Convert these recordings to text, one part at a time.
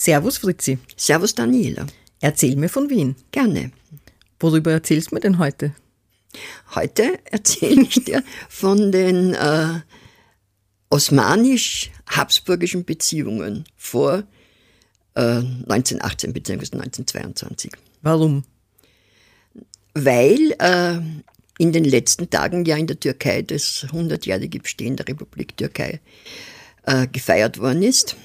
Servus Fritzi. Servus Daniela. Erzähl mir von Wien. Gerne. Worüber erzählst du mir denn heute? Heute erzähle ich dir von den äh, osmanisch-habsburgischen Beziehungen vor äh, 1918 bzw. 1922. Warum? Weil äh, in den letzten Tagen ja in der Türkei das 100-jährige Bestehen der Republik Türkei äh, gefeiert worden ist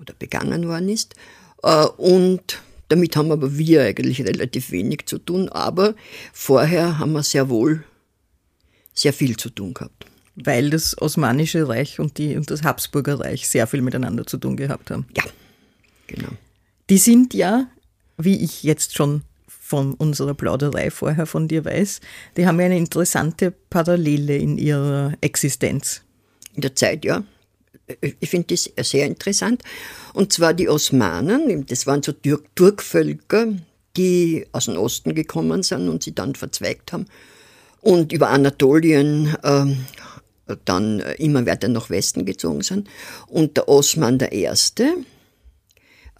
oder begangen worden ist. Äh, und damit haben aber wir eigentlich relativ wenig zu tun, aber vorher haben wir sehr wohl sehr viel zu tun gehabt. Weil das Osmanische Reich und, die, und das Habsburger Reich sehr viel miteinander zu tun gehabt haben. Ja, genau. Die sind ja, wie ich jetzt schon von unserer Plauderei vorher von dir weiß, die haben ja eine interessante Parallele in ihrer Existenz. In der Zeit, ja. Ich finde das sehr interessant. Und zwar die Osmanen, das waren so Turkvölker, die aus dem Osten gekommen sind und sie dann verzweigt haben und über Anatolien äh, dann immer weiter nach Westen gezogen sind. Und der Osman I.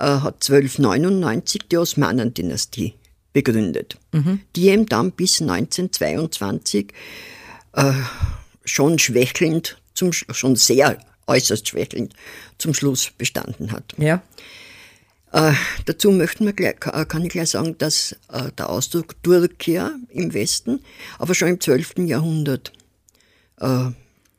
Äh, hat 1299 die Osmanendynastie begründet, mhm. die eben dann bis 1922 äh, schon schwächelnd, zum, schon sehr äußerst schwächelnd zum Schluss bestanden hat. Ja. Äh, dazu möchten wir gleich, kann ich gleich sagen, dass äh, der Ausdruck Turkia im Westen aber schon im 12. Jahrhundert äh,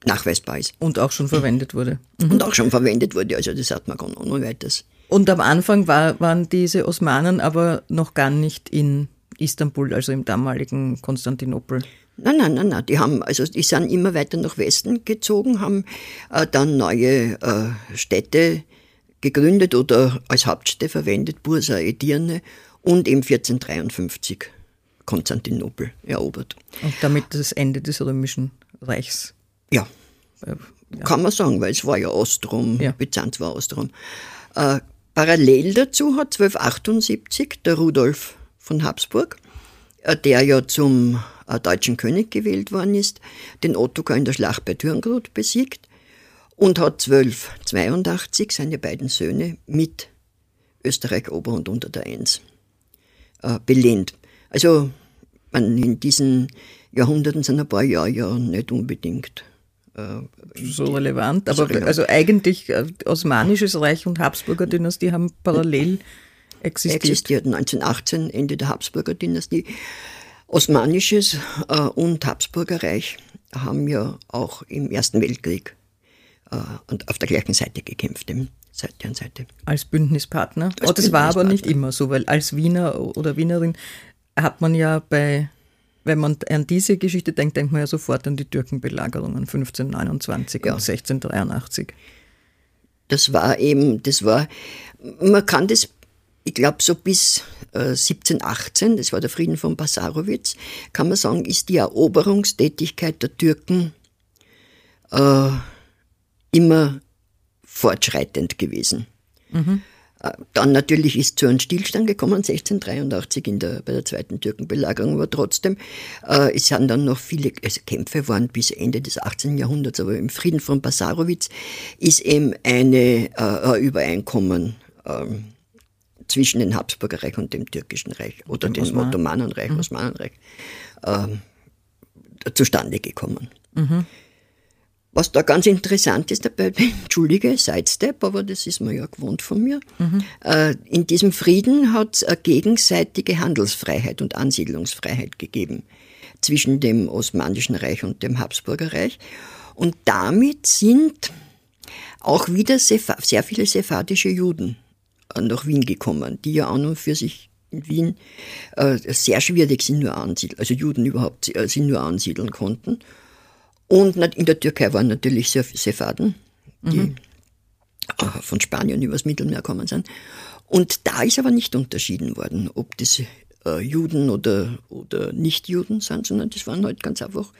nachweisbar ist. Und auch schon verwendet wurde. Mhm. Und auch schon verwendet wurde, also das hat man gar noch weiters. Und am Anfang war, waren diese Osmanen aber noch gar nicht in Istanbul, also im damaligen Konstantinopel. Nein, nein, nein, nein. Die haben, also die sind immer weiter nach Westen gezogen, haben äh, dann neue äh, Städte gegründet oder als Hauptstädte verwendet, Bursa, Edirne und im 1453 Konstantinopel erobert. Und damit das Ende des römischen Reichs. Ja. Äh, ja. Kann man sagen, weil es war ja Ostrom, ja. Byzanz war Ostrom. Äh, parallel dazu hat 1278 der Rudolf von Habsburg, äh, der ja zum deutschen König gewählt worden ist, den Ottokar in der Schlacht bei Türngrut besiegt und hat 1282 seine beiden Söhne mit Österreich Ober- und Unter der Eins äh, belehnt. Also man, in diesen Jahrhunderten sind ein paar Jahre ja nicht unbedingt äh, so relevant, aber relevant. also eigentlich äh, Osmanisches Reich und Habsburger Dynastie haben parallel existiert. Existiert 1918, Ende der Habsburger Dynastie. Osmanisches äh, und Habsburger Reich haben ja auch im Ersten Weltkrieg äh, und auf der gleichen Seite gekämpft, Seite an Seite. Als Bündnispartner? Als oh, das war aber nicht immer so, weil als Wiener oder Wienerin hat man ja bei, wenn man an diese Geschichte denkt, denkt man ja sofort an die Türkenbelagerungen 1529 ja. und 1683. Das war eben, das war, man kann das ich glaube, so bis äh, 1718, das war der Frieden von Passarowitz, kann man sagen, ist die Eroberungstätigkeit der Türken äh, immer fortschreitend gewesen. Mhm. Äh, dann natürlich ist zu einem Stillstand gekommen, 1683 in der, bei der zweiten Türkenbelagerung, aber trotzdem, äh, es sind dann noch viele also Kämpfe waren bis Ende des 18. Jahrhunderts, aber im Frieden von Passarowitz ist eben eine, äh, ein Übereinkommen ähm, zwischen dem Habsburger Reich und dem Türkischen Reich oder dem Osman. Ottomanenreich, mhm. Osmanenreich, äh, zustande gekommen. Mhm. Was da ganz interessant ist dabei, entschuldige, Sidestep, aber das ist mir ja gewohnt von mir. Mhm. Äh, in diesem Frieden hat es gegenseitige Handelsfreiheit und Ansiedlungsfreiheit gegeben zwischen dem Osmanischen Reich und dem Habsburger Reich. Und damit sind auch wieder sehr viele sephardische Juden nach Wien gekommen, die ja an und für sich in Wien äh, sehr schwierig sind nur ansiedeln, also Juden überhaupt äh, sind nur ansiedeln konnten. Und in der Türkei waren natürlich Sepharden, die mhm. Äh, von Spanien übers Mittelmeer gekommen sind. Und da ist aber nicht unterschieden worden, ob das äh, Juden oder, oder Nicht-Juden sind, sondern das waren halt ganz einfach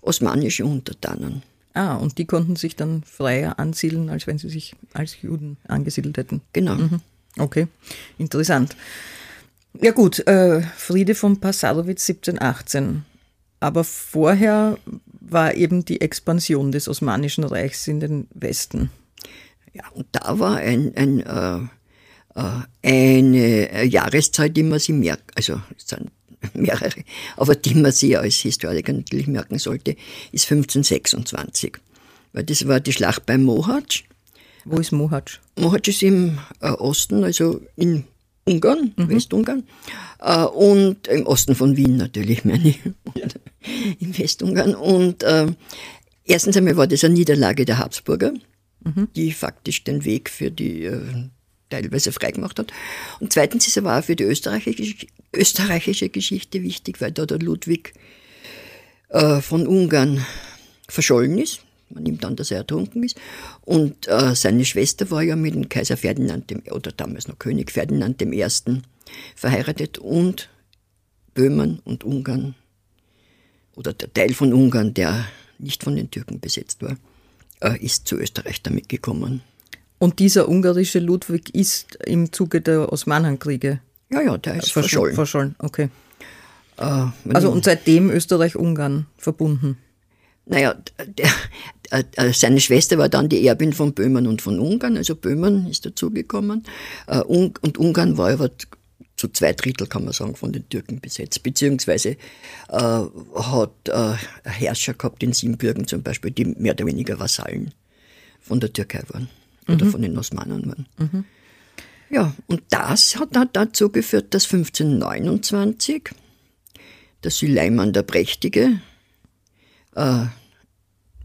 osmanische Untertanen. Ah, und die konnten sich dann freier ansiedeln, als wenn sie sich als Juden angesiedelt hätten. Genau. Mhm. Okay, interessant. Ja gut, äh, Friede von Passadowitz 1718. Aber vorher war eben die Expansion des Osmanischen Reichs in den Westen. Ja, und da war ein, ein, äh, äh eine Jahreszeit, die man sich merkt, also mehrere, aber die man sich als Historiker natürlich merken sollte, ist 1526. Weil das war die Schlacht bei Mohacs. Wo ist Mohacs? Mohacs ist im äh, Osten, also in Ungarn, mhm. Westungarn. Äh, und im Osten von Wien natürlich, meine ich. in Westungarn. Und äh, erstens einmal war das eine Niederlage der Habsburger, mhm. die faktisch den Weg für die äh, teilweise freigemacht hat. Und zweitens ist aber auch für die österreichische, österreichische Geschichte wichtig, weil da der Ludwig äh, von Ungarn verschollen ist. Man nimmt an, dass er ertrunken ist. Und äh, seine Schwester war ja mit dem Kaiser Ferdinand, dem, oder damals noch König Ferdinand I. verheiratet und Böhmen und Ungarn, oder der Teil von Ungarn, der nicht von den Türken besetzt war, äh, ist zu Österreich damit gekommen. Und dieser ungarische Ludwig ist im Zuge der Osmanenkriege ja, ja, der ist verschollen. Verschollen, okay. Äh, also und seitdem Österreich-Ungarn verbunden. Naja, der, der, äh, seine Schwester war dann die Erbin von Böhmen und von Ungarn, also Böhmen ist dazugekommen. Äh, und Ungarn war aber zu zwei Drittel, kann man sagen, von den Türken besetzt, beziehungsweise äh, hat äh, Herrscher gehabt in Siebenbürgen zum Beispiel, die mehr oder weniger Vasallen von der Türkei waren oder mhm. von den Osmanen waren. Mhm. Ja, und das hat dann dazu geführt, dass 1529 der Süleyman der Prächtige äh,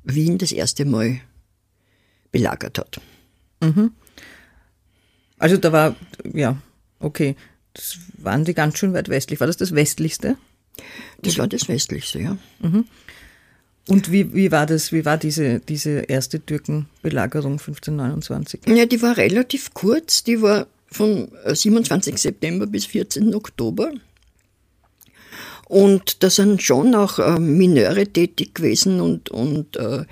Wien das erste Mal belagert hat. Mhm. Also da war, ja, okay, das waren die ganz schön weit westlich. War das das westlichste? Das war das westlichste, ja. Mhm. Und wie, wie war das, wie war diese, diese erste Türkenbelagerung 1529? Ja, die war relativ kurz, die war vom 27. September bis 14. Oktober. Und da sind schon auch äh, Mineure tätig gewesen und, und äh,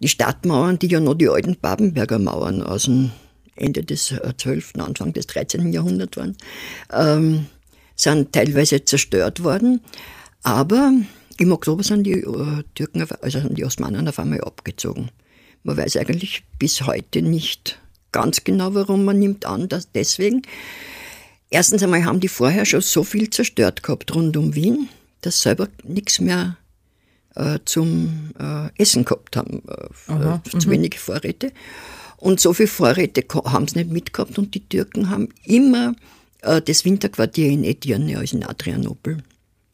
die Stadtmauern, die ja noch die alten Babenberger Mauern aus dem Ende des 12., äh, Anfang des 13. Jahrhunderts waren, ähm, sind teilweise zerstört worden. Aber im Oktober sind die äh, Türken, also sind die Osmanen auf einmal abgezogen. Man weiß eigentlich bis heute nicht ganz genau, warum man nimmt an, dass deswegen. Erstens einmal haben die vorher schon so viel zerstört gehabt rund um Wien, dass selber nichts mehr äh, zum äh, Essen gehabt haben, äh, Aha, zu mhm. wenig Vorräte. Und so viele Vorräte haben sie nicht mitgehabt und die Türken haben immer äh, das Winterquartier in Edirne, also in Adrianopel,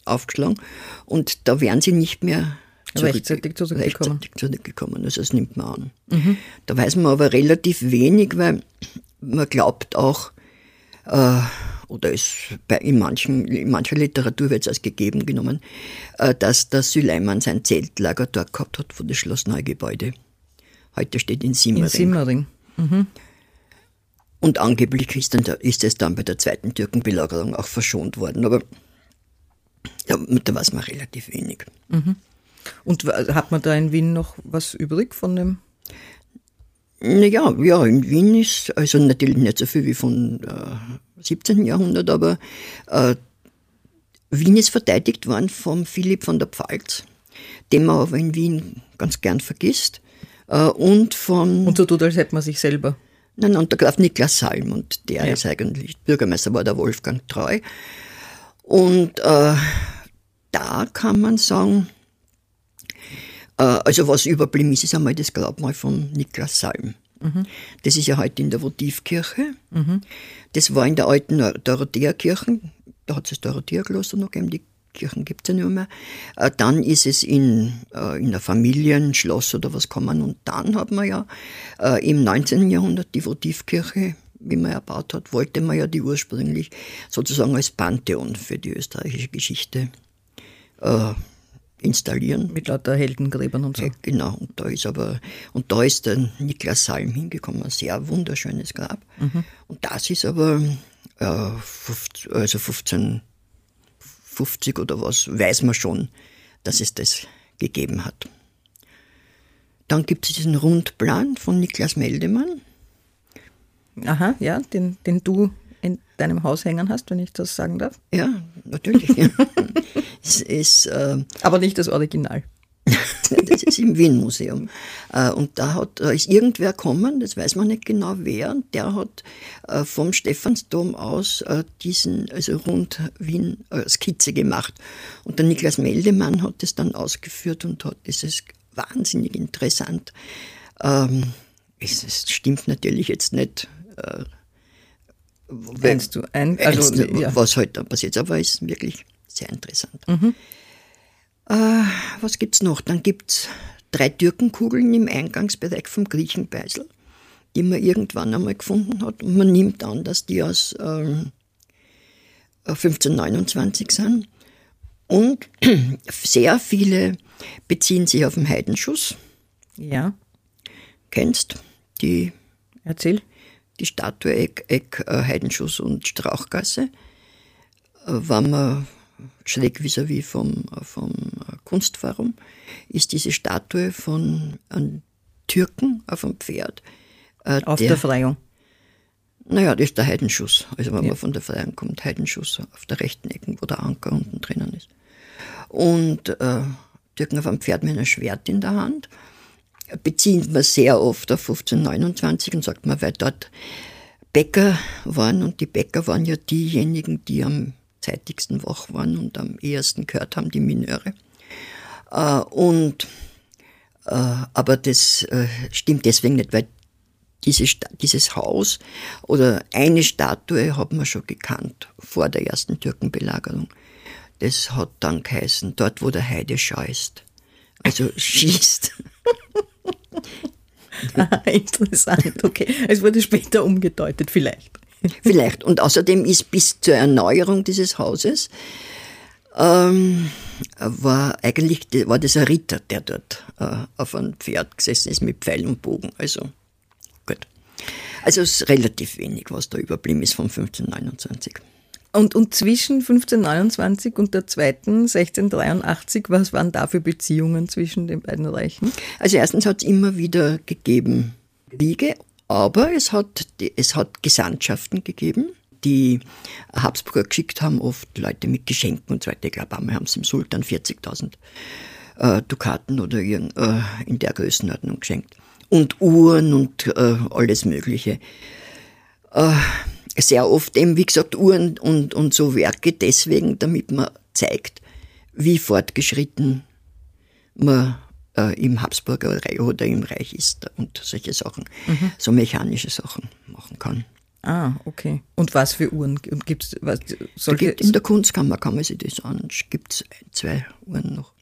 aufgeschlagen. Und da wären sie nicht mehr zurück, rechtzeitig zurückgekommen. Rechtzeitig zurückgekommen. Also das nimmt man an. Mhm. Da weiß man aber relativ wenig, weil man glaubt auch, äh, oder ist bei, in, manchen, in mancher Literatur wird es als gegeben genommen, äh, dass der Süleyman sein Zeltlager dort gehabt hat, vor das Schloss Neugebäude. Heute steht in Simmering. In Simmering. Mhm. Und angeblich ist, dann, ist es dann bei der zweiten Türkenbelagerung auch verschont worden. Aber ja, da weiß man relativ wenig. Mhm. Und hat man da in Wien noch was übrig von dem? Naja, ja, in Wien ist also natürlich nicht so viel wie von äh, 17. Jahrhundert, aber äh, Wien ist verteidigt worden vom Philipp von der Pfalz, den man aber in Wien ganz gern vergisst. Äh, und von. Und so tut, als hätte man sich selber. Nein, und der Graf Niklas Salm, und der ja. ist eigentlich, Bürgermeister war der Wolfgang Treu. Und äh, da kann man sagen, Äh, also was überblieben ist, ist einmal das Grabmal von Niklas Salm. Mhm. Das ist ja heute in der Votivkirche. Mhm. Das war in der alten Dorothea-Kirche. Da hat es das Dorothea-Kloster noch gegeben, die Kirchen gibt es ja nicht mehr. Äh, dann ist es in, äh, in ein Familienschloss oder was kommen. Und dann hat man ja äh, im 19. Jahrhundert die Votivkirche, wie man erbaut hat, wollte man ja die ursprünglich sozusagen als Pantheon für die österreichische Geschichte äh, installieren. Mit lauter Heldengräbern und so. Ja, genau, und da ist aber, und da ist der Niklas Salm hingekommen, ein sehr wunderschönes Grab. Mhm. Und das ist aber äh, 15, also 15 50 oder was, weiß man schon, dass es das gegeben hat. Dann gibt es diesen Rundplan von Niklas Meldemann. Aha, ja, den, den du in deinem Haus hängen hast, wenn ich das sagen darf. Ja, natürlich. es ist, äh, Aber nicht das Original. das ist im Wien-Museum. Äh, und da hat, ist irgendwer gekommen, das weiß man nicht genau wer, und der hat äh, vom Stephansdom aus äh, diesen, also rund Wien, Skizze gemacht. Und der Niklas Meldemann hat das dann ausgeführt und hat, ist wahnsinnig interessant. Ähm, es, es stimmt natürlich jetzt nicht. Meinst du ein, also, ja. was heute halt passiert, aber es ist wirklich sehr interessant. Mhm. Äh, was gibt's noch? Dann gibt's drei Türkenkugeln im Eingangsbereich vom Griechenbeisel, die man irgendwann einmal gefunden hat. Und man nimmt an, dass die aus ähm, 1529 sind. Und sehr viele beziehen sich auf den Heidenschuss. Ja. Kennst die? Erzähl. Die Statue Eck, Eck äh, Heidenschuss und Strauchgasse. Äh, wenn man schräg vis-à-vis vom, vom Kunstforum, ist diese Statue von einem Türken auf einem Pferd. Äh, auf der, der Freiung? Naja, das ist der Heidenschuss. Also wenn ja. man von der Freiung kommt, Heidenschuss auf der rechten Ecke, wo der Anker unten drinnen ist. Und äh, Türken auf einem Pferd mit einem Schwert in der Hand. Bezieht man sehr oft auf 1529 und sagt man, weil dort Bäcker waren und die Bäcker waren ja diejenigen, die am zeitigsten wach waren und am ehesten gehört haben, die Mineure. Äh, und, äh, aber das äh, stimmt deswegen nicht, weil diese, dieses Haus oder eine Statue hat man schon gekannt vor der ersten Türkenbelagerung. Das hat dann geheißen, dort wo der Heide scheißt. Also schießt. ah, interessant, okay. Es wurde später umgedeutet, vielleicht. Vielleicht. Und außerdem ist bis zur Erneuerung dieses Hauses ähm, war eigentlich war das ein Ritter, der dort äh, auf einem Pferd gesessen ist mit Pfeil und Bogen. Also gut. Also es ist relativ wenig, was da überblieben ist von 1529. Und, und zwischen 1529 und der zweiten 1683, was waren da für Beziehungen zwischen den beiden Reichen? Also erstens hat es immer wieder gegeben Kriege aber es hat, es hat Gesandtschaften gegeben, die Habsburger geschickt haben, oft Leute mit Geschenken und so weiter. Ich glaube, einmal haben sie dem Sultan 40.000 äh, Dukaten oder irgend, äh, in der Größenordnung geschenkt. Und Uhren und äh, alles Mögliche. Äh, sehr oft eben, wie gesagt, Uhren und, und so Werke deswegen, damit man zeigt, wie fortgeschritten man äh, im Habsburger Reich oder im Reich ist und solche Sachen, mhm. so mechanische Sachen machen kann. Ah, okay. Und was für Uhren gibt es? Gibt, in der Kunstkammer kann man sich das anschauen. Gibt es zwei Uhren noch.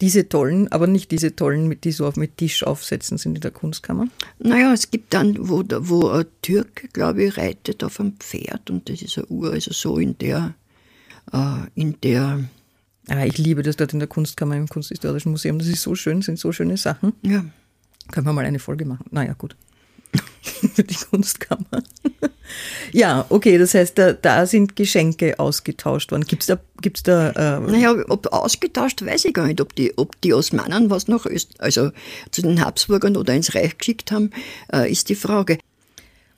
Diese tollen, aber nicht diese tollen, die so auf mit Tisch aufsetzen sind in der Kunstkammer? Naja, es gibt dann, wo, wo ein Türke, glaube ich, reitet auf einem Pferd und das ist eine Uhr, also so in der, äh, in der Ah, ich liebe das dort in der Kunstkammer im Kunsthistorischen Museum. Das ist so schön, sind so schöne Sachen. Ja. Können wir mal eine Folge machen? Naja, gut. Für die Kunstkammer. ja, okay, das heißt, da, da, sind Geschenke ausgetauscht worden. Gibt es da. Gibt's da äh naja, ob ausgetauscht, weiß ich gar nicht. Ob die, ob die Osmanen was nach Öst, also zu den Habsburgern oder ins Reich geschickt haben, äh, ist die Frage.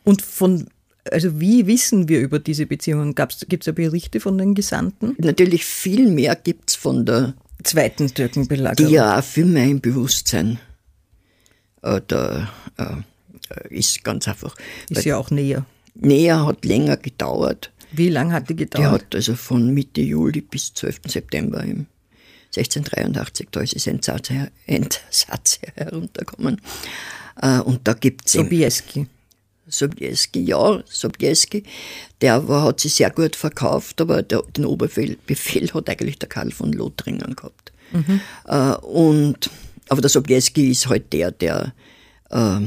Und von also wie wissen wir über diese Beziehungen? Gibt es da Berichte von den Gesandten? Natürlich viel mehr gibt es von der zweiten Türkenbelagerung. Die ja viel mehr im Bewusstsein äh, da äh, ist ganz einfach. Ist ja auch näher. Näher hat länger gedauert. Wie lange hat die gedauert? Die hat also von Mitte Juli bis 12. September im 1683, da ist das Entsatz, Entsatz heruntergekommen. Äh, und da gibt es. Sobieski. Sobieski, ja, Sobieski, der war, hat sich sehr gut verkauft, aber der, den Oberbefehl hat eigentlich der Karl von Lothringen gehabt. Mhm. Äh, und, aber der Sobieski ist halt der, der, äh,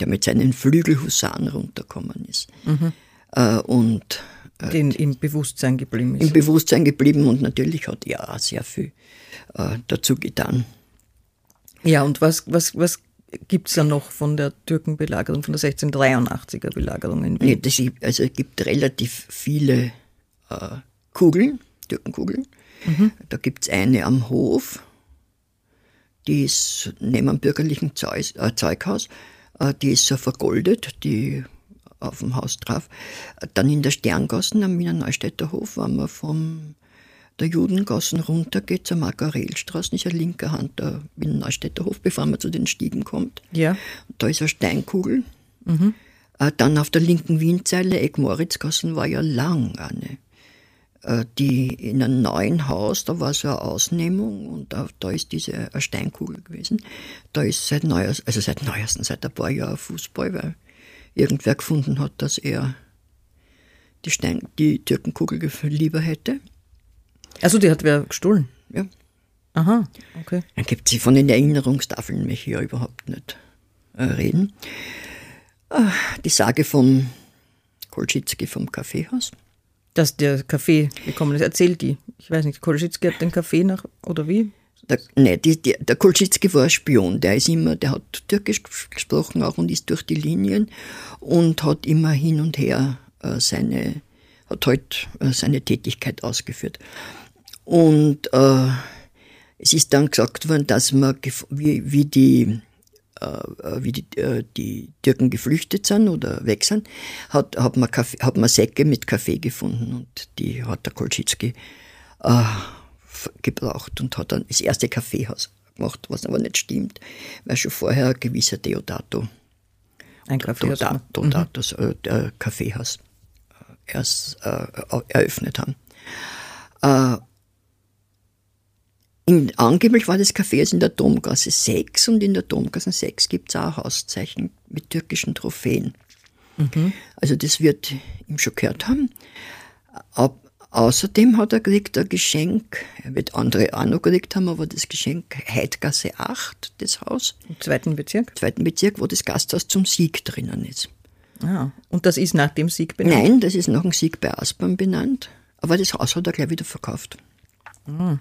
der mit seinen Flügelhusaren runtergekommen ist. Mhm. Äh, und äh, den im Bewusstsein geblieben ist. Im Bewusstsein geblieben und natürlich hat er auch sehr viel äh, dazu getan. Ja, und was, was, was gibt es ja noch von der Türkenbelagerung, von der 1683er Belagerung in Wien? Nee, das, also es gibt relativ viele äh, Kugeln, Türkenkugeln. Mhm. Da gibt es eine am Hof, die ist neben dem bürgerlichen Zeug, äh, Zeughaus, die ist so vergoldet, die auf dem Haus drauf. Dann in der Sterngassen am Wiener Neustädter Hof, wenn man vom der Judengassen runter geht zur Margarelstraße, ist ja linker Hand der Wiener Neustädter Hof, bevor man zu den Stiegen kommt. Ja. Da ist eine Steinkugel. Mhm. Äh, dann auf der linken Wienzeile, Eck-Moritzgassen, war ja lang eine. Äh, die in einem neuen Haus, da war so eine Ausnehmung und da, da ist diese Steinkugel gewesen. Da ist seit neuesten, also seit neuesten, seit ein paar Jahren Fußball, weil irgendwer gefunden hat, dass er die, Stein, die Türkenkugel lieber hätte. Also die hat wer gestohlen? Ja. Aha, okay. Dann gibt sie von den Erinnerungstafeln mich hier überhaupt nicht äh, reden. Ah, die Sage vom Kolschitzki vom Kaffeehaus. Dass der Kaffee gekommen ist, erzählt die. Ich weiß nicht, Kolschitzki hat den Kaffee nach, oder wie? Der, nee, die, die, der Kolschitzki war ein Spion. Der ist immer, der hat Türkisch gesprochen auch und ist durch die Linien und hat immer hin und her äh, seine, hat halt äh, seine Tätigkeit ausgeführt. Und äh, es ist dann gesagt worden, dass man, wie, wie die wie die, äh, die Türken geflüchtet sind oder weg sind, hat, hat, man, Kaffee, hat man Säcke mit Kaffee gefunden und die hat der Kolschitzki äh, gebraucht und hat dann das erste Kaffeehaus gemacht, was aber nicht stimmt, weil schon vorher ein gewisser Deodato ein Kaffeehaus, Deodato, mhm. äh, Kaffeehaus äh, erst äh, eröffnet haben. In, angeblich war das Café in der Domgasse 6 und in der Domgasse 6 gibt es auch ein Hauszeichen mit türkischen Trophäen. Mhm. Also das wird ihm schon gehört haben. Ab, Außerdem hat er gekriegt ein Geschenk, er wird andere auch noch gekriegt haben, aber das Geschenk Heidgasse 8, das Haus. Im zweiten Bezirk? Im zweiten Bezirk, wo das Gasthaus zum Sieg drinnen ist. Ah, und das ist nach dem Sieg benannt? Nein, das ist nach dem Sieg bei Aspern benannt, aber das Haus hat er gleich wieder verkauft. Ah.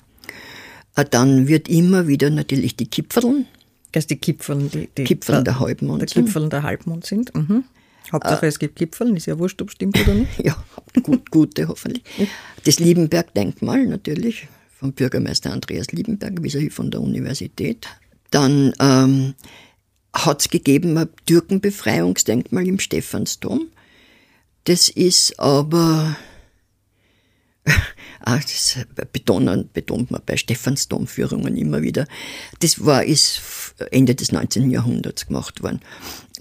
Dann wird immer wieder natürlich die Kipferln. Dass die Kipferln, die, die Kipferln der Halbmond der sind. Kipferln der Halbmond sind. Mhm. Hauptsache, äh, es gibt Kipferln, ist ja wurscht, ob stimmt oder nicht. ja, gut, gute hoffentlich. Das Liebenberg-Denkmal natürlich vom Bürgermeister Andreas Liebenberg vis-à-vis von der Universität. Dann ähm, hat es gegeben ein Türkenbefreiungsdenkmal im Stephansdom. Das ist aber Ah, das betonen, betont man bei Stephansdom-Führungen immer wieder. Das war, ist Ende des 19. Jahrhunderts gemacht worden.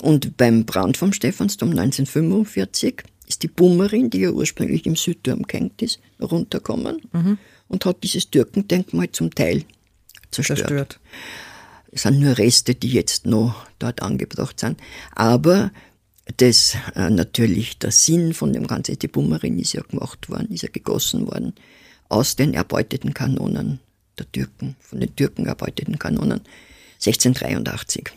Und beim Brand vom Stephansdom 1945 ist die Bummerin, die ja ursprünglich im Südturm gehängt ist, runtergekommen mhm. und hat dieses Türkendenkmal zum Teil zerstört. zerstört. Es sind nur Reste, die jetzt noch dort angebracht sind. Aber das äh, natürlich der Sinn von dem ganzen, die Bummerin ist ja gemacht worden, ist ja gegossen worden aus den erbeuteten Kanonen der Türken, von den Türken erbeuteten Kanonen. 1683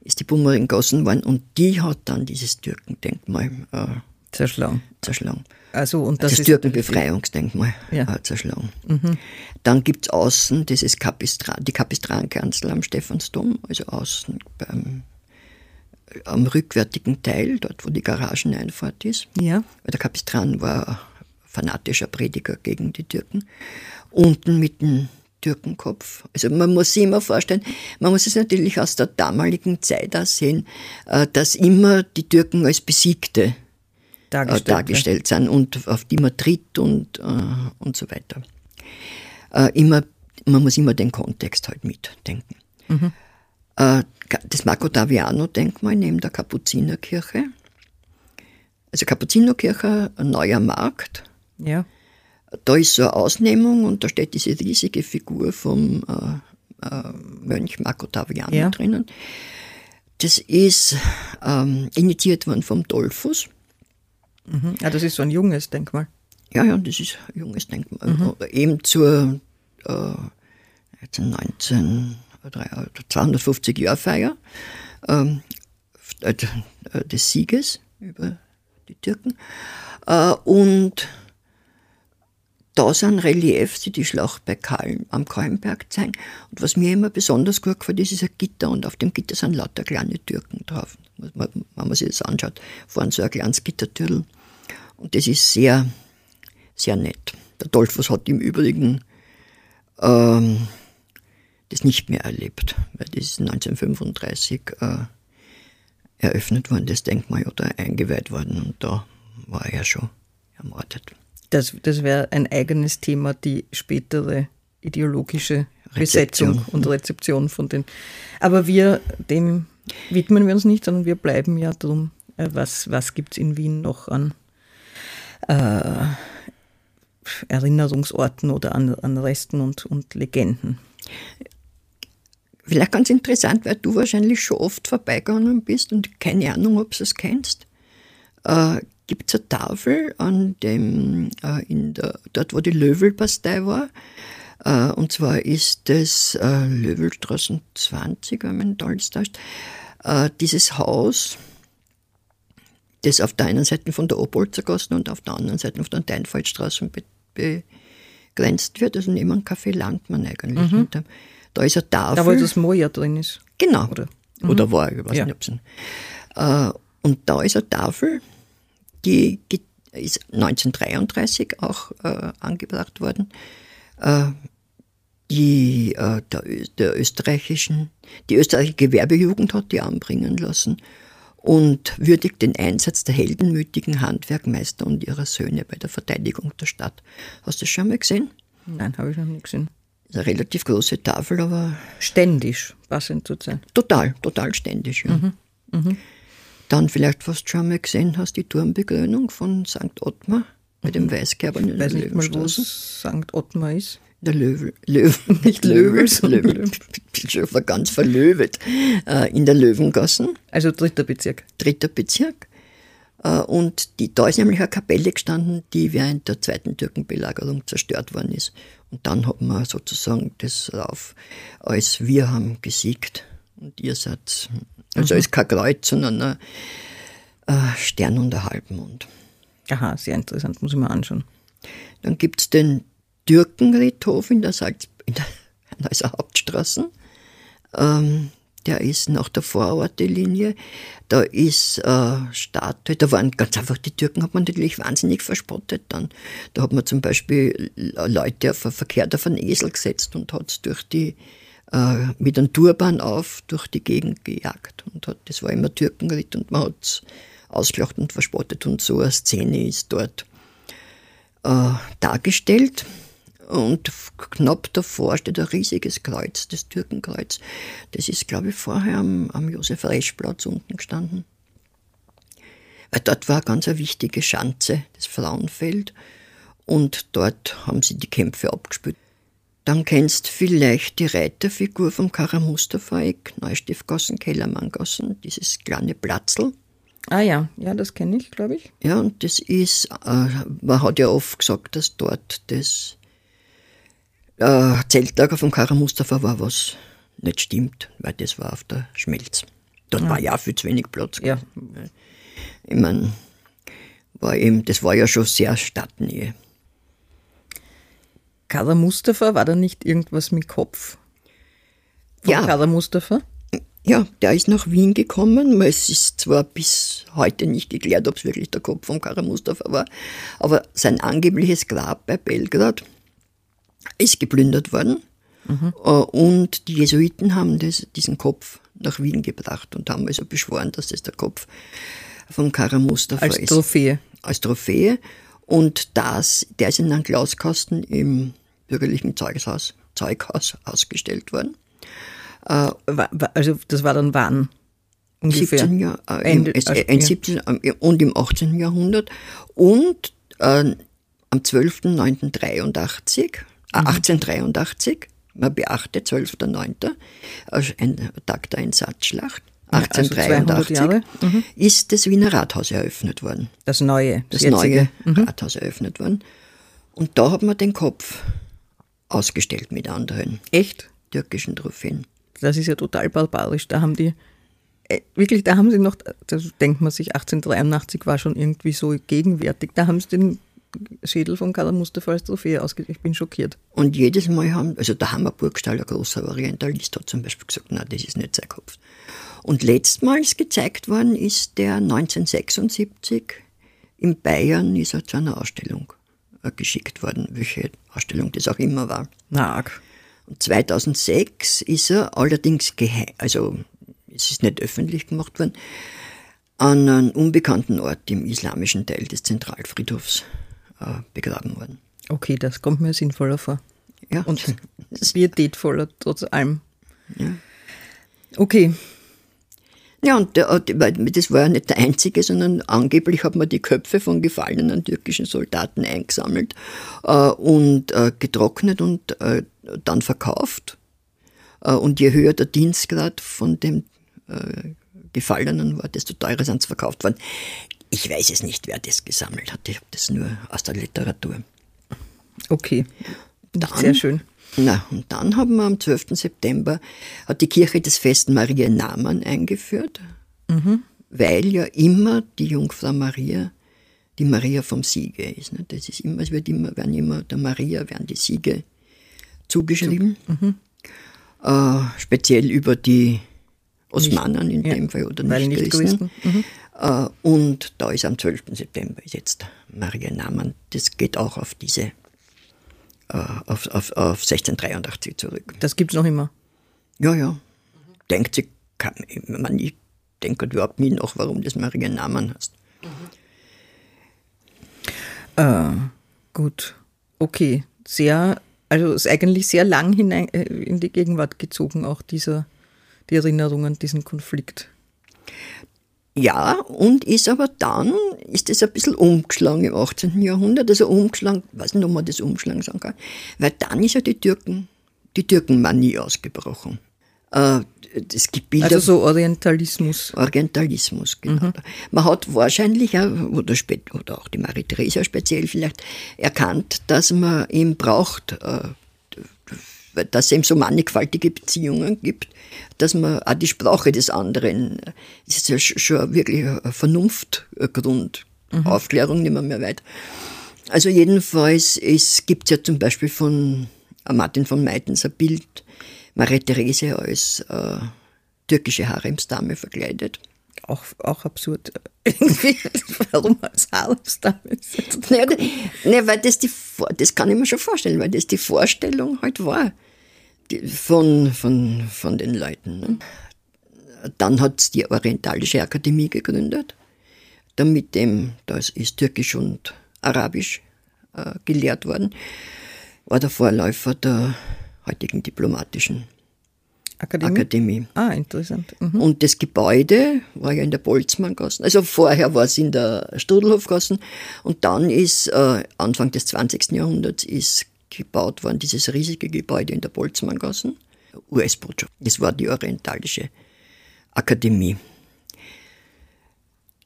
ist die Bummerin gegossen worden und die hat dann dieses Türkendenkmal äh, zerschlagen. zerschlagen. Also, und das, das Türkenbefreiungsdenkmal ja. äh, zerschlagen. Mhm. Dann gibt es außen dieses Kapistran, die Kapistrankanzel am Stephansdom, also außen beim am rückwärtigen Teil, dort wo die Garageneinfahrt ist. Ja. Weil der Kapistran war fanatischer Prediger gegen die Türken. Unten mit dem Türkenkopf. Also man muss sich immer vorstellen, man muss es natürlich aus der damaligen Zeit auch sehen, äh, dass immer die Türken als Besiegte äh, dargestellt, dargestellt sind und auf die man tritt und, äh, und so weiter. Immer, man muss immer den Kontext halt mitdenken. Mhm das Marco Daviano-Denkmal neben der Kapuzinerkirche. Also Kapuzinerkirche, ein neuer Markt. Ja. da ist so eine Ausnehmung und da steht diese riesige Figur vom äh, äh, Mönch Marco Taviano ja. drinnen. Das ist ähm, initiiert worden vom Dolphus. Mhm. Ja, das ist so ein junges Denkmal. Ja, ja, das ist ein junges Denkmal. Mhm. Eben zur äh, 19, 250 Jahr Feier ähm, äh, des Sieges über die Türken. Äh, und da sind Reliefs, die die Schlacht bei Kalm, am Kalmberg zeigen. Und was mir immer besonders gut gefällt, ist, ist ein Gitter und auf dem Gitter sind lauter kleine Türken drauf. Wenn man sich das anschaut, vorne so ein kleines Gittertürl. Und das ist sehr, sehr nett. Der Dolphus hat im Übrigen ähm, das nicht mehr erlebt, weil das ist 1935 äh, eröffnet worden, das Denkmal oder eingeweiht worden und da war er schon ermordet. Das, das wäre ein eigenes Thema, die spätere ideologische Rezeption. Besetzung und Rezeption von den. Aber wir, dem widmen wir uns nicht, sondern wir bleiben ja drum, äh, was, was gibt es in Wien noch an äh, Erinnerungsorten oder an, an Resten und, und Legenden. Vielleicht ganz interessant, weil du wahrscheinlich schon oft vorbeigegangen bist und keine Ahnung, ob du es kennst. Äh, Gibt es eine Tafel an dem, äh, in der, dort wo die Löwelbastei war. Äh, und zwar ist das äh, Löwelstraßen 20, wenn man da alles täuscht. Äh, dieses Haus, das auf der einen Seite von der Obolzergasse und auf der anderen Seite von der Deinfaldstraße begrenzt wird, also neben dem Café Landmann eigentlich. Mhm. Da, ist eine Tafel. Da, wo das Moja drin ist. Genau. Oder, mhm. Oder war, ich weiß ja. nicht, ob es äh, Und da ist eine Tafel, die ist 1933 auch äh, angebracht worden. Äh, die, äh, der, der, österreichischen, die österreichische Gewerbejugend hat die anbringen lassen und würdigt den Einsatz der heldenmütigen Handwerkmeister und ihrer Söhne bei der Verteidigung der Stadt. Hast du das schon mal gesehen? Nein, habe ich noch nicht gesehen. Das ist eine relativ große Tafel, aber. Ständisch, passend zu sein. Total, total ständisch, ja. Mhm. Mhm. Dann vielleicht, was du schon mal gesehen hast, die Turmbegrünung von St. Ottmar bei dem mhm. Weißkerber in der Weiß nicht mal, wo St. Ottmar ist. Der Löwe, Löwe nicht Löwe, Löwe. Ich schon ganz verlöwet. Äh, in der Löwengassen. Also dritter Bezirk. Dritter Bezirk. Äh, und die, da ist nämlich eine Kapelle gestanden, die während der zweiten Türkenbelagerung zerstört worden ist. Und dann hat man sozusagen das auf, als wir haben gesiegt und ihr seid also mhm. ist kein Kreuz, sondern ein äh, Stern und ein Halbmond. Aha, sehr interessant, muss ich mir anschauen. Dann gibt es den Türkenriedhof in der, Salz, in der Hauptstraße. Ähm, der ist nach der Vorortlinie. Da ist äh, Statue, da waren ganz einfach, die Türken hat man natürlich wahnsinnig verspottet dann. Da hat man zum Beispiel Leute auf verkehrt auf einen Esel gesetzt und hat es durch die äh, mit einem Turban auf durch die Gegend gejagt. Und hat, das war immer Türkenritt und man hat es ausgelacht und verspottet. Und so eine Szene ist dort äh, dargestellt. Und knapp davor steht ein riesiges Kreuz, das Türkenkreuz. Das ist, glaube ich, vorher am, am Josef-Resch-Platz unten gestanden. Weil dort war eine ganz eine wichtige Schanze, das Frauenfeld. Und dort haben sie die Kämpfe abgespielt. Dann kennst vielleicht die Reiterfigur vom Kara Mustafa-Eck, Neustiftgassen, Kellermanngassen, dieses kleine Platzl. Ah ja, ja, das kenne ich, glaube ich. Ja, und das ist, äh, man hat ja oft gesagt, dass dort das äh, Zeltlager vom Kara Mustafa war, was nicht stimmt, weil das war auf der Schmelz. Dort ja. war ja viel zu wenig Platz. Ja. Ich meine, war eben, das war ja schon sehr Stadtnähe. Kader Mustafa, war da nicht irgendwas mit Kopf? Von ja. Kader Mustafa? Ja, der ist nach Wien gekommen. Es ist zwar bis heute nicht geklärt, ob es wirklich der Kopf von Kara Mustafa war, aber sein angebliches Grab bei Belgrad ist geplündert worden. Mhm. Und die Jesuiten haben das, diesen Kopf nach Wien gebracht und haben also beschworen, dass das der Kopf von Kara Mustafa Als ist. Als Trophäe. Als Trophäe. Und das, der ist in einem Glaskasten im bürgerlichen Zeughaus, Zeughaus ausgestellt worden. Äh, also das war dann wann? Ungefähr? 17 Jahr, äh, Ende, im, also, 17, äh, und im 18. Jahrhundert. Und äh, am 12.09.83, äh, 1883, man beachte 12.09., ein Tag der Einsatzschlacht, 1883 also mhm. ist das Wiener Rathaus eröffnet worden. Das neue. Das, das neue mhm. Rathaus eröffnet worden. Und da hat man den Kopf ausgestellt mit anderen. Echt? Türkischen Trophäen. Das ist ja total barbarisch. Da haben die, äh, wirklich, da haben sie noch, da denkt man sich, 1883 war schon irgendwie so gegenwärtig. Da haben sie den Schädel von Karl Mustafa als Trophäe ausgestellt. Ich bin schockiert. Und jedes Mal haben, also der Hammer Burgstall, ein großer Orientalist, hat zum Beispiel gesagt, nein, das ist nicht sein Kopf. Und letztmals gezeigt worden ist der 1976 in Bayern ist er zu einer Ausstellung äh, geschickt worden, welche Ausstellung das auch immer war. Na, und 2006 ist er allerdings geheim, also es ist nicht öffentlich gemacht worden, an einem unbekannten Ort im islamischen Teil des Zentralfriedhofs äh, begraben worden. Okay, das kommt mir sinnvoller vor. Ja. Und pietätvoller trotz allem. Ja. Okay, ja, und der, das war ja nicht der einzige, sondern angeblich hat man die Köpfe von gefallenen türkischen Soldaten eingesammelt äh, und äh, getrocknet und äh, dann verkauft. Äh, und je höher der Dienstgrad von dem äh, Gefallenen war, desto teurer sind sie verkauft worden. Ich weiß es nicht, wer das gesammelt hat. Ich habe das nur aus der Literatur. Okay, dann, sehr schön. Na, und dann haben wir am 12. September, hat die Kirche das Fest Maria Namen eingeführt, mhm. weil ja immer die Jungfrau Maria die Maria vom Siege ist. Ne? Das ist immer, es wird immer, werden immer der Maria werden die Siege zugeschrieben. Mhm. Äh, speziell über die Osmanen in ja, dem Fall oder nicht, nicht Christen. Mhm. Äh, und da ist am 12. September jetzt Maria Namen. Das geht auch auf diese äh, auf, auf, auf 1683 zurück. Das gibt es noch immer? Ja, ja. Denkt sich, kann, man, ich denke überhaupt nie noch, warum das Maria Namen heißt. Mhm. Äh, gut, okay. Sehr, also ist eigentlich sehr lang hinein äh, in die Gegenwart gezogen, auch dieser, die Erinnerung an diesen Konflikt. Ja, und ist aber dann, ist das ein bisschen umgeschlagen im 18. Jahrhundert, also umgeschlagen, weiß nicht, ob man das umschlagen sagen kann, weil dann ist ja die Türken, die Türkenmanie ausgebrochen. Äh, es gibt Bilder, also so Orientalismus. Orientalismus, genau. Mhm. Man hat wahrscheinlich, oder, spät, oder auch die Marie Theresia speziell vielleicht, erkannt, dass man eben braucht, äh, dass es eben so mannigfaltige Beziehungen gibt, dass man auch die Sprache des anderen, das ist ja schon wirklich ein Vernunftgrund, mhm. Aufklärung nicht mehr, mehr weit. Also jedenfalls, es gibt ja zum Beispiel von Martin von Meitens ein Bild, Marie Therese als äh, türkische Haremsdame verkleidet. Auch, auch absurd. Warum als Haremsdame? naja, ne, weil das, die, das kann ich mir schon vorstellen, weil das die Vorstellung halt war von, von, von den Leuten. Ne? Dann hat die Orientalische Akademie gegründet, damit dem, das ist Türkisch und Arabisch äh, gelehrt worden, war der Vorläufer der heutigen diplomatischen Akademie. Akademie. Ah, interessant. Mhm. Und das Gebäude war ja in der Boltzmanngasse. Also vorher war es in der Strudelhofgasse und dann ist äh, Anfang des 20. Jahrhunderts ist gebaut worden, dieses riesige Gebäude in der Boltzmanngassen, US-Botschaft. Das war die Orientalische Akademie.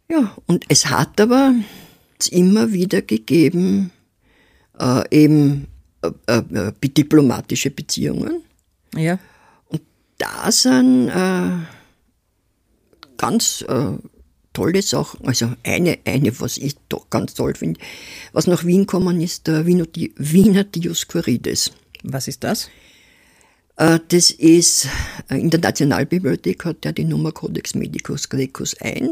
Ja, und es hat aber immer wieder gegeben, äh, eben äh, äh, diplomatische Beziehungen. Ja. Und da sind äh, ganz äh, tolle Sachen. Also eine, eine, was ich doch ganz toll finde, was nach Wien gekommen ist, der Wiener Dioscurides. Was ist das? Äh, das ist, äh, in der Nationalbibliothek hat er die Nummer Codex Medicus Grecus I.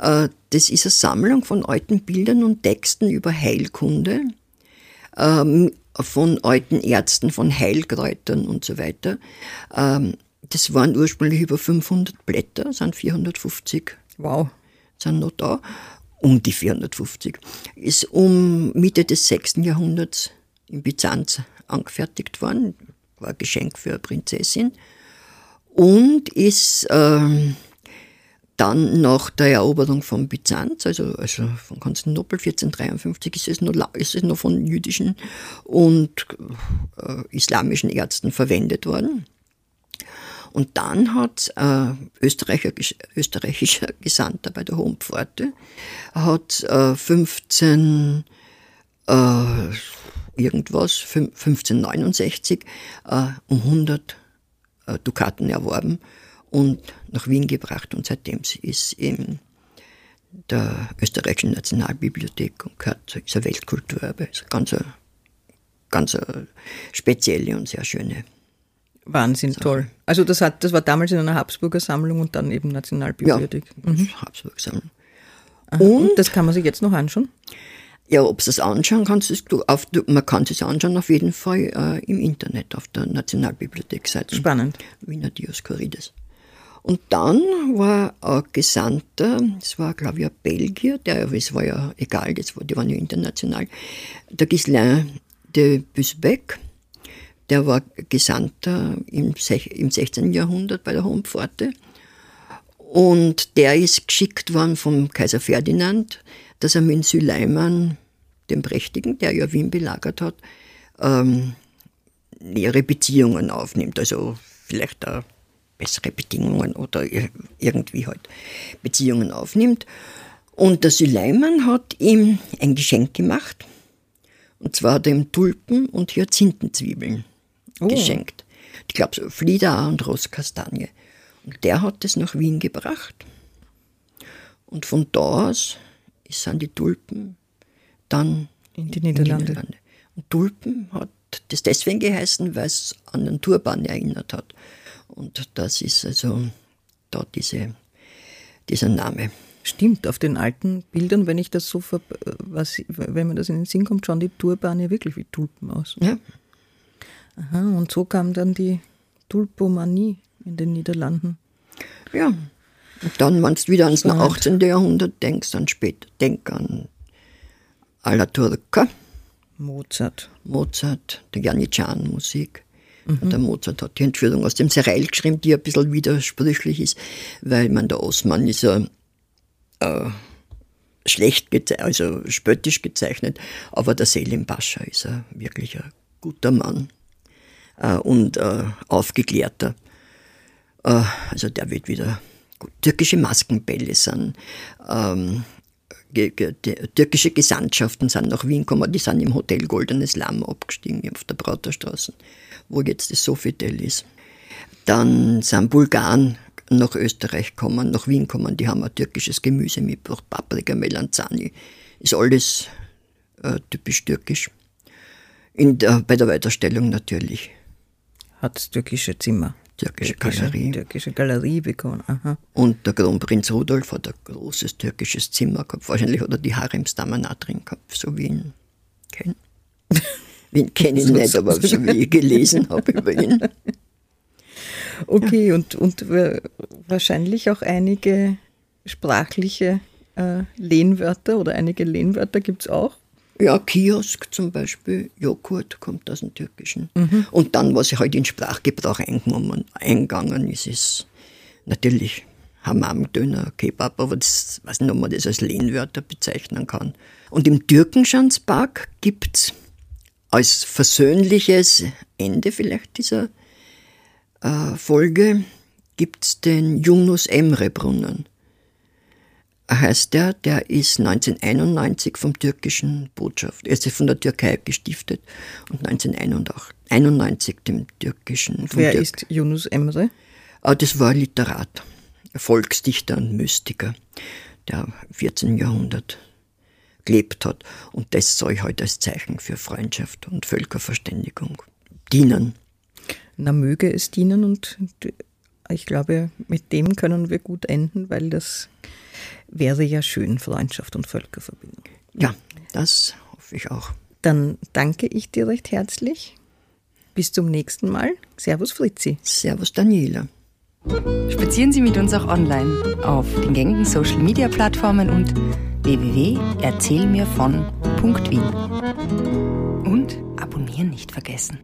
Äh, das ist eine Sammlung von alten Bildern und Texten über Heilkunde, ähm, von alten Ärzten, von Heilkräutern und so weiter. Ähm, das waren ursprünglich über 500 Blätter, sind 450 Wow. Sind noch da. Um die 450. Ist um Mitte des 6. Jahrhunderts in Byzanz angefertigt worden. War ein Geschenk für eine Prinzessin. Und ist ähm, dann nach der Eroberung von Byzanz, also, also von Konstantinopel 1453, ist es noch, ist es noch von jüdischen und äh, islamischen Ärzten verwendet worden. Und dann hat äh, Österreicher, österreichischer Gesandter bei der Hohen Pforte hat äh, 15 äh, irgendwas, 1569 äh, um 100 äh, Dukaten erworben und nach Wien gebracht. Und seitdem ist in der österreichischen Nationalbibliothek und gehört, eine Weltkulturerbe, ist eine ganz, ganz spezielle und sehr schöne Wahnsinn, toll. Also das, hat, das war damals in einer Habsburger Sammlung und dann eben Nationalbibliothek. Ja, mhm. Habsburger Sammlung. Und, und, das kann man sich jetzt noch anschauen? Ja, ob du es anschauen kannst, du auf, man kann es anschauen auf jeden Fall äh, im Internet, auf der Nationalbibliothekseite. Spannend. Wiener Dioskurides. Und dann war ein Gesandter, das war glaube ich ein Belgier, der, es war ja egal, das war, die waren ja international, der Ghislain de Busbeck, der war Gesandter im, im 16. Jahrhundert bei der Hohen Pforte. Und der ist geschickt worden vom Kaiser Ferdinand, dass er mit Süleyman, dem Prächtigen, der ja Wien belagert hat, ähm, nähere Beziehungen aufnimmt. Also vielleicht auch bessere Bedingungen oder irgendwie halt Beziehungen aufnimmt. Und der Süleyman hat ihm ein Geschenk gemacht. Und zwar ihm Tulpen und Hyazintenzwiebeln oh. geschenkt. Ich glaube, so Flieder und Rosskastanie. Und der hat es nach Wien gebracht. Und von da aus sind die Tulpen dann in die Niederlande. In die Niederlande. Und Tulpen hat das deswegen geheißen, weil es an den Turban erinnert hat. Und das ist also da diese, dieser Name. Stimmt, auf den alten Bildern, wenn ich das so, was, wenn man das in den Sinn kommt, schauen die Turbane wirklich wie Tulpen aus. Ja. Aha, und so kam dann die Tulpomanie in den Niederlanden. Ja. Und dann, wenn du wieder ans 18. Jahrhundert denkst, dann später, denk an Alla Turca. Mozart. Mozart, der Janitschan-Musik. Mhm. Der Mozart hat die Entführung aus dem Sereil geschrieben, die ein bisschen widersprüchlich ist, weil man der Osman ist ja äh, schlecht, also spöttisch gezeichnet, aber der Selim Pascha ist ein wirklich ein guter Mann äh, und äh, aufgeklärter. Äh, also der wird wieder gut. Türkische Maskenbälle sind ähm, türkische Gesandtschaften sind nach Wien gekommen, die sind im Hotel Goldenes Lamm abgestiegen auf der Brauterstraße wo jetzt das Sofitel ist. Dann sind Bulgaren nach Österreich gekommen, nach Wien gekommen, die haben ein türkisches Gemüse mitgebracht, Paprika, Melanzani, ist alles äh, typisch türkisch. In der, bei der Weiterstellung natürlich. Hat türkische Zimmer. Türkische, türkische Galerie. Türkische Galerie bekommen. Aha. Und der Kronprinz Rudolf hat ein großes türkisches Zimmer gehabt. Wahrscheinlich hat er die Haremsdamen auch drin gehabt, so wie in Ken. Den kenne ich nicht, aber so wie ich gelesen habe über ihn. Okay, und, und wahrscheinlich auch einige sprachliche äh, Lehnwörter oder einige Lehnwörter gibt es auch. Ja, Kiosk zum Beispiel, Joghurt kommt aus dem Türkischen. Mhm. Und dann, was halt in Sprachgebrauch eingegangen ist, ist natürlich Hammam, Döner, Kebab, aber das weiß nicht, ob man das als Lehnwörter bezeichnen kann. Und im Türkenschanzpark gibt es als versöhnliches Ende vielleicht dieser äh, Folge gibt es den Yunus Emre Brunnen. Heißt der, der ist 1991 vom türkischen Botschaft, er ist von der Türkei gestiftet und 1991 dem türkischen. Wer Türk ist Yunus Emre? Ah, das war ein Literat, Volksdichter und Mystiker, der 14. Jahrhundert gelebt hat. Und das soll halt als Zeichen für Freundschaft und Völkerverständigung dienen. Na, möge es dienen und ich glaube, mit dem können wir gut enden, weil das wäre ja schön, Freundschaft und Völkerverbindung. Ja, das hoffe ich auch. Dann danke ich dir recht herzlich. Bis zum nächsten Mal. Servus Fritzi. Servus Daniela. Spazieren Sie mit uns auch online auf den gängigen Social Media Plattformen und www.erzählmirvon.wien. Und abonnieren nicht vergessen.